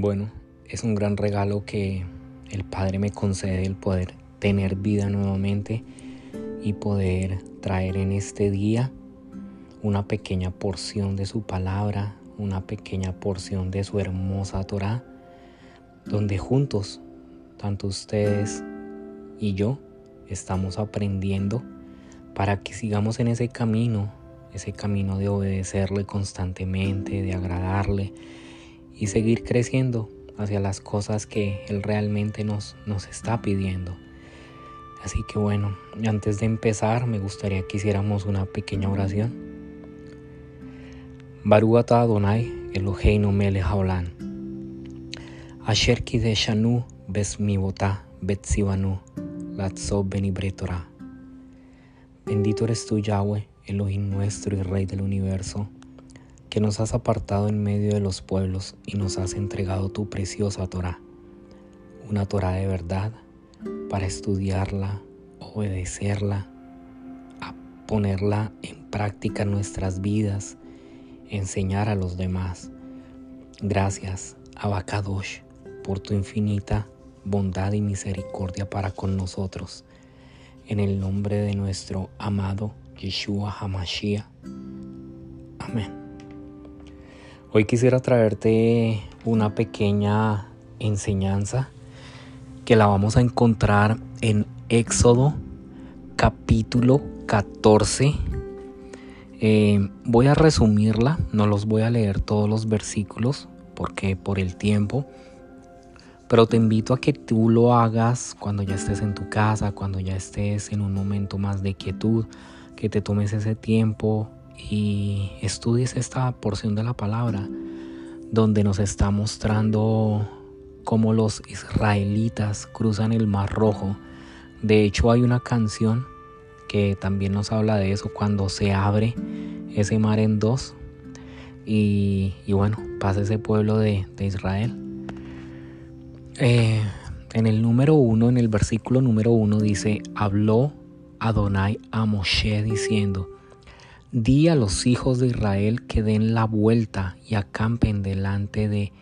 Bueno, es un gran regalo que el Padre me concede el poder tener vida nuevamente y poder traer en este día una pequeña porción de su palabra, una pequeña porción de su hermosa Torah, donde juntos, tanto ustedes y yo, estamos aprendiendo para que sigamos en ese camino, ese camino de obedecerle constantemente, de agradarle y seguir creciendo hacia las cosas que Él realmente nos, nos está pidiendo. Así que bueno, antes de empezar me gustaría que hiciéramos una pequeña oración. Baruata Adonai Eloheinu melech haolam. Asher kideshanu besmivota betsivanu latzo benibretora. Bendito eres tú, Yahweh, Elohim nuestro y Rey del universo, que nos has apartado en medio de los pueblos y nos has entregado tu preciosa Torah, una Torah de verdad para estudiarla, obedecerla, a ponerla en práctica en nuestras vidas, enseñar a los demás. Gracias, Abacadosh, por tu infinita bondad y misericordia para con nosotros. En el nombre de nuestro amado Yeshua Hamashiach. Amén. Hoy quisiera traerte una pequeña enseñanza que la vamos a encontrar en Éxodo capítulo 14. Eh, voy a resumirla, no los voy a leer todos los versículos porque por el tiempo, pero te invito a que tú lo hagas cuando ya estés en tu casa, cuando ya estés en un momento más de quietud, que te tomes ese tiempo y estudies esta porción de la palabra donde nos está mostrando cómo los israelitas cruzan el Mar Rojo. De hecho hay una canción que también nos habla de eso cuando se abre ese mar en dos y, bueno, pasa ese pueblo de, Israel. Eh, en el número uno, en el versículo número uno dice, habló Adonai a Moshe diciendo, Di a los hijos de Israel que den la vuelta y acampen delante de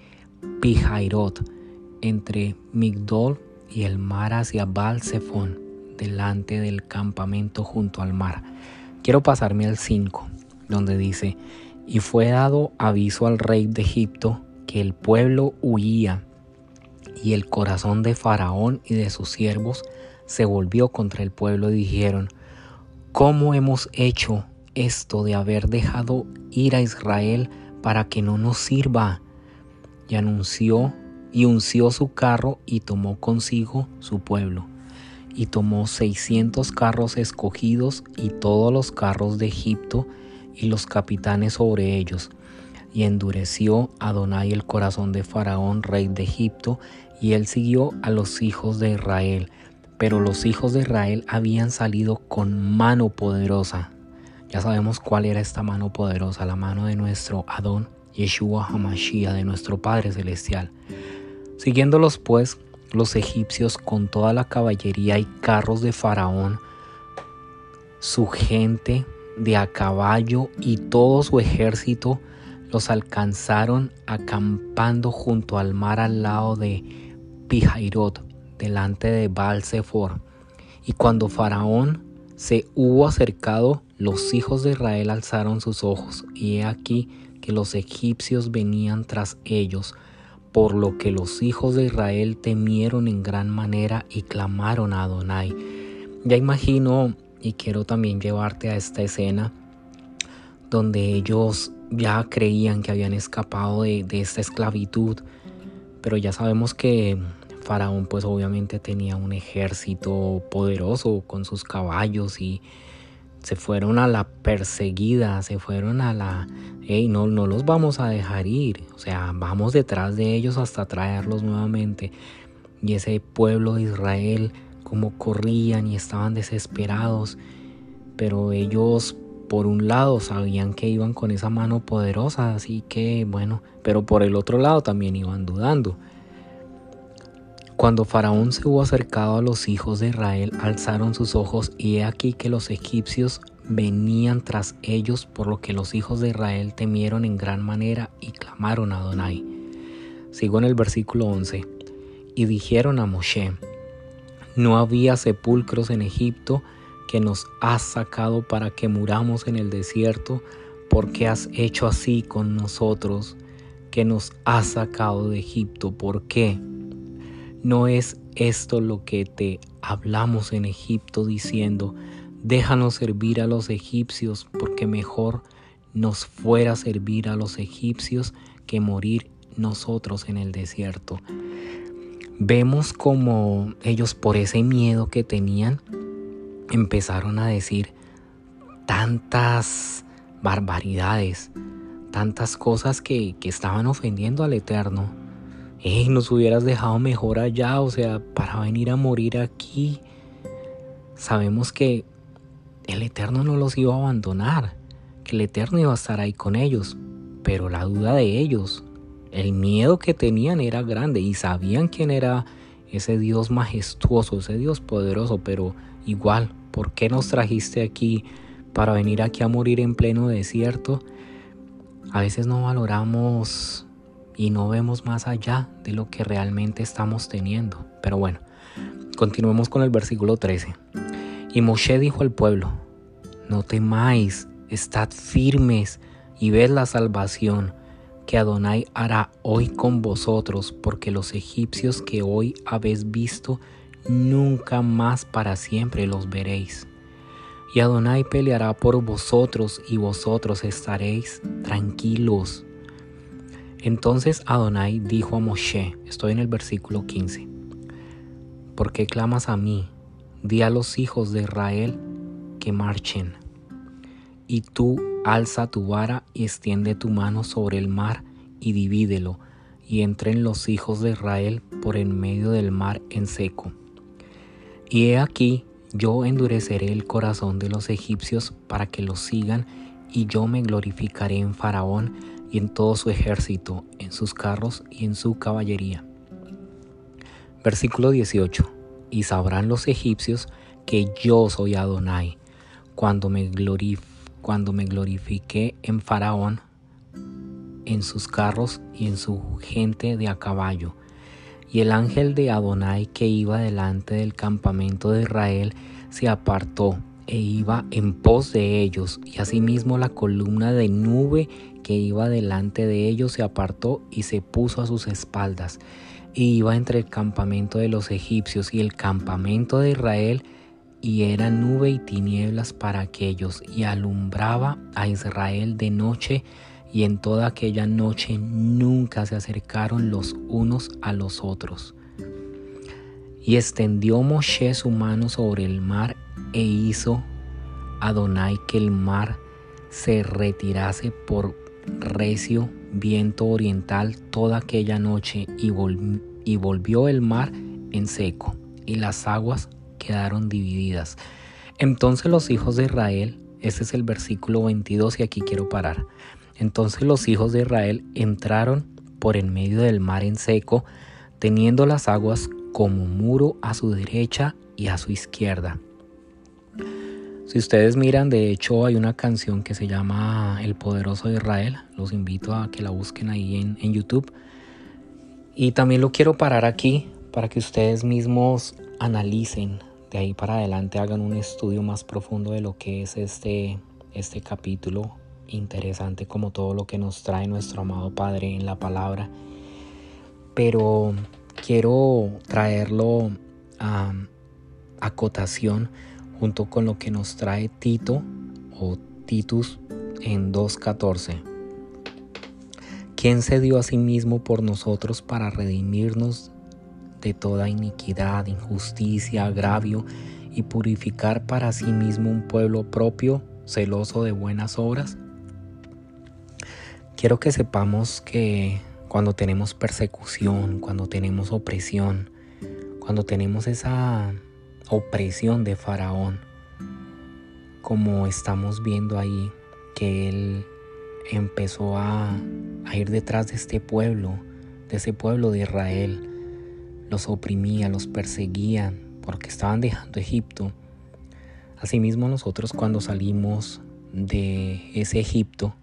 Pijairot, entre Migdol y el mar hacia Baal delante del campamento junto al mar. Quiero pasarme al 5, donde dice, y fue dado aviso al rey de Egipto que el pueblo huía, y el corazón de Faraón y de sus siervos se volvió contra el pueblo y dijeron, ¿cómo hemos hecho esto de haber dejado ir a Israel para que no nos sirva. Y anunció y unció su carro y tomó consigo su pueblo. Y tomó seiscientos carros escogidos y todos los carros de Egipto y los capitanes sobre ellos. Y endureció Adonai el corazón de Faraón, rey de Egipto, y él siguió a los hijos de Israel. Pero los hijos de Israel habían salido con mano poderosa ya sabemos cuál era esta mano poderosa, la mano de nuestro Adón, Yeshua Hamashiach, de nuestro Padre Celestial. Siguiéndolos pues, los egipcios con toda la caballería y carros de Faraón, su gente de a caballo y todo su ejército los alcanzaron acampando junto al mar al lado de Pijairot, delante de Baal Y cuando Faraón se hubo acercado, los hijos de Israel alzaron sus ojos, y he aquí que los egipcios venían tras ellos, por lo que los hijos de Israel temieron en gran manera y clamaron a Adonai. Ya imagino, y quiero también llevarte a esta escena, donde ellos ya creían que habían escapado de, de esta esclavitud, pero ya sabemos que Faraón pues obviamente tenía un ejército poderoso con sus caballos y se fueron a la perseguida, se fueron a la, hey, no, no los vamos a dejar ir, o sea, vamos detrás de ellos hasta traerlos nuevamente. Y ese pueblo de Israel, como corrían y estaban desesperados, pero ellos por un lado sabían que iban con esa mano poderosa, así que bueno, pero por el otro lado también iban dudando. Cuando Faraón se hubo acercado a los hijos de Israel, alzaron sus ojos y he aquí que los egipcios venían tras ellos, por lo que los hijos de Israel temieron en gran manera y clamaron a Adonai. Sigo en el versículo 11. Y dijeron a Moshe, no había sepulcros en Egipto que nos has sacado para que muramos en el desierto, porque has hecho así con nosotros, que nos has sacado de Egipto. ¿Por qué? ¿No es esto lo que te hablamos en Egipto diciendo, déjanos servir a los egipcios, porque mejor nos fuera servir a los egipcios que morir nosotros en el desierto? vemos como ellos por ese miedo que tenían empezaron a decir tantas barbaridades, tantas cosas que, estaban ofendiendo al Eterno. Ey, nos hubieras dejado mejor allá, o sea, para venir a morir aquí. Sabemos que el Eterno no los iba a abandonar, que el Eterno iba a estar ahí con ellos, pero la duda de ellos, el miedo que tenían era grande y sabían quién era ese Dios majestuoso, ese Dios poderoso, pero igual, ¿por qué nos trajiste aquí para venir aquí a morir en pleno desierto? A veces no valoramos y no vemos más allá de lo que realmente estamos teniendo. Pero bueno, continuemos con el versículo 13. Y Moshe dijo al pueblo, no temáis, estad firmes y ved la salvación que Adonai hará hoy con vosotros, porque los egipcios que hoy habéis visto, nunca más para siempre los veréis. Y Adonai peleará por vosotros y vosotros estaréis tranquilos. Entonces Adonai dijo a Moshe, estoy en el versículo 15, ¿por qué clamas a mí? Di a los hijos de Israel que marchen. Y tú alza tu vara y extiende tu mano sobre el mar y divídelo, y entren los hijos de Israel por en medio del mar en seco. Y he aquí, yo endureceré el corazón de los egipcios para que los sigan, y yo me glorificaré en Faraón y en todo su ejército, en sus carros y en su caballería. Versículo 18. Y sabrán los egipcios que yo soy Adonai, cuando me glorifique cuando me glorifiqué en Faraón, en sus carros y en su gente de a caballo. Y el ángel de Adonai que iba delante del campamento de Israel se apartó e iba en pos de ellos, y asimismo la columna de nube que iba delante de ellos se apartó y se puso a sus espaldas, y iba entre el campamento de los egipcios y el campamento de Israel, y era nube y tinieblas para aquellos, y alumbraba a Israel de noche, y en toda aquella noche nunca se acercaron los unos a los otros. Y extendió Moshe su mano sobre el mar e hizo Adonai que el mar se retirase por recio viento oriental toda aquella noche y, y volvió el mar en seco y las aguas quedaron divididas. Entonces los hijos de Israel, ese es el versículo 22 y aquí quiero parar. Entonces los hijos de Israel entraron por en medio del mar en seco, teniendo las aguas como muro a su derecha y a su izquierda. Si ustedes miran, de hecho hay una canción que se llama El Poderoso de Israel. Los invito a que la busquen ahí en, YouTube. Y también lo quiero parar aquí para que ustedes mismos analicen de ahí para adelante hagan un estudio más profundo de lo que es este, este capítulo interesante como todo lo que nos trae nuestro amado Padre en la palabra. Pero quiero traerlo a acotación junto con lo que nos trae Tito o Titus en 2.14. ¿Quién se dio a sí mismo por nosotros para redimirnos de toda iniquidad, injusticia, agravio y purificar para sí mismo un pueblo propio, celoso de buenas obras? Quiero que sepamos que cuando tenemos persecución, cuando tenemos opresión, cuando tenemos esa opresión de Faraón, como estamos viendo ahí, que él empezó a, a ir detrás de este pueblo, de ese pueblo de Israel, los oprimía, los perseguía porque estaban dejando Egipto. Asimismo nosotros cuando salimos de ese Egipto,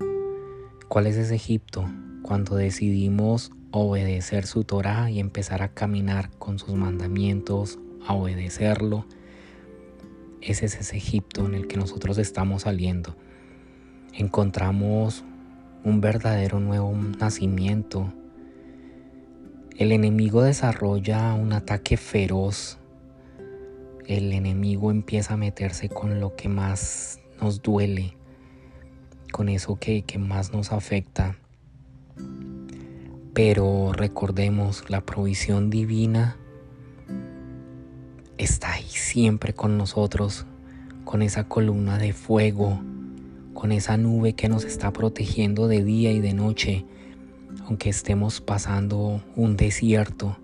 ¿cuál es ese Egipto? Cuando decidimos obedecer su Torah y empezar a caminar con sus mandamientos, a obedecerlo. Ese es ese Egipto en el que nosotros estamos saliendo. Encontramos un verdadero nuevo nacimiento. El enemigo desarrolla un ataque feroz. El enemigo empieza a meterse con lo que más nos duele, con eso que, que más nos afecta. Pero recordemos, la provisión divina está ahí siempre con nosotros, con esa columna de fuego, con esa nube que nos está protegiendo de día y de noche, aunque estemos pasando un desierto.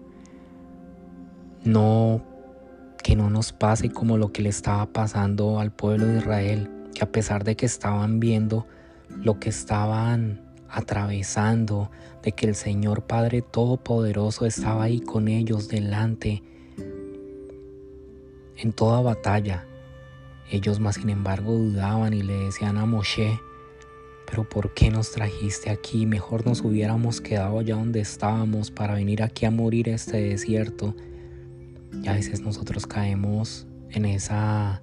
No que no nos pase como lo que le estaba pasando al pueblo de Israel, que a pesar de que estaban viendo lo que estaban atravesando, de que el Señor Padre Todopoderoso estaba ahí con ellos delante en toda batalla. Ellos más sin embargo dudaban y le decían a Moshe, pero ¿por qué nos trajiste aquí? Mejor nos hubiéramos quedado allá donde estábamos para venir aquí a morir este desierto. Y a veces nosotros caemos en esa,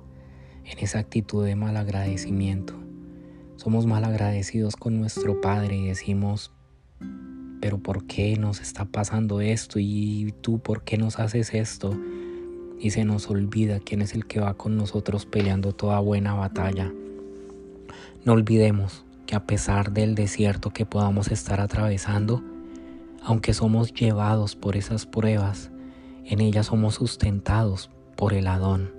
en esa actitud de malagradecimiento. Somos mal agradecidos con nuestro Padre y decimos, pero ¿por qué nos está pasando esto? ¿Y tú por qué nos haces esto? Y se nos olvida quién es el que va con nosotros peleando toda buena batalla. No olvidemos que a pesar del desierto que podamos estar atravesando, aunque somos llevados por esas pruebas, en ellas somos sustentados por el Adón.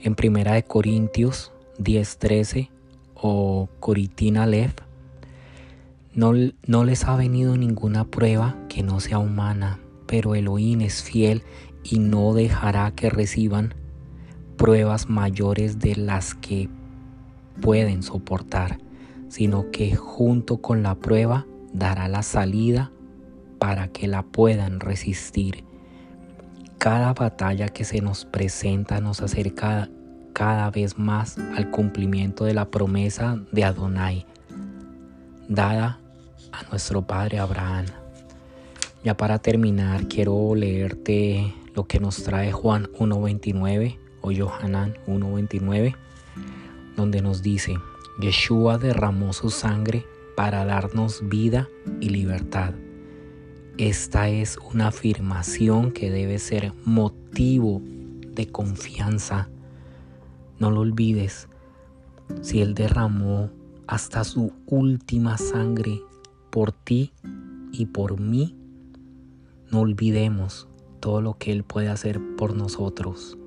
En Primera de Corintios 10:13 o Coritina Lev, no, no les ha venido ninguna prueba que no sea humana, pero Elohim es fiel y no dejará que reciban pruebas mayores de las que pueden soportar, sino que junto con la prueba dará la salida para que la puedan resistir. Cada batalla que se nos presenta nos acerca cada vez más al cumplimiento de la promesa de Adonai, dada a nuestro padre Abraham. Ya para terminar, quiero leerte lo que nos trae Juan 1.29 o Johanan 1.29, donde nos dice, Yeshua derramó su sangre para darnos vida y libertad. Esta es una afirmación que debe ser motivo de confianza no lo olvides, si Él derramó hasta su última sangre por ti y por mí, no olvidemos todo lo que Él puede hacer por nosotros,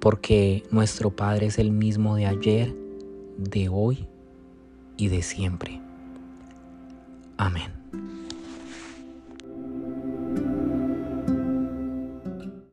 porque nuestro Padre es el mismo de ayer, de hoy y de siempre. Amén.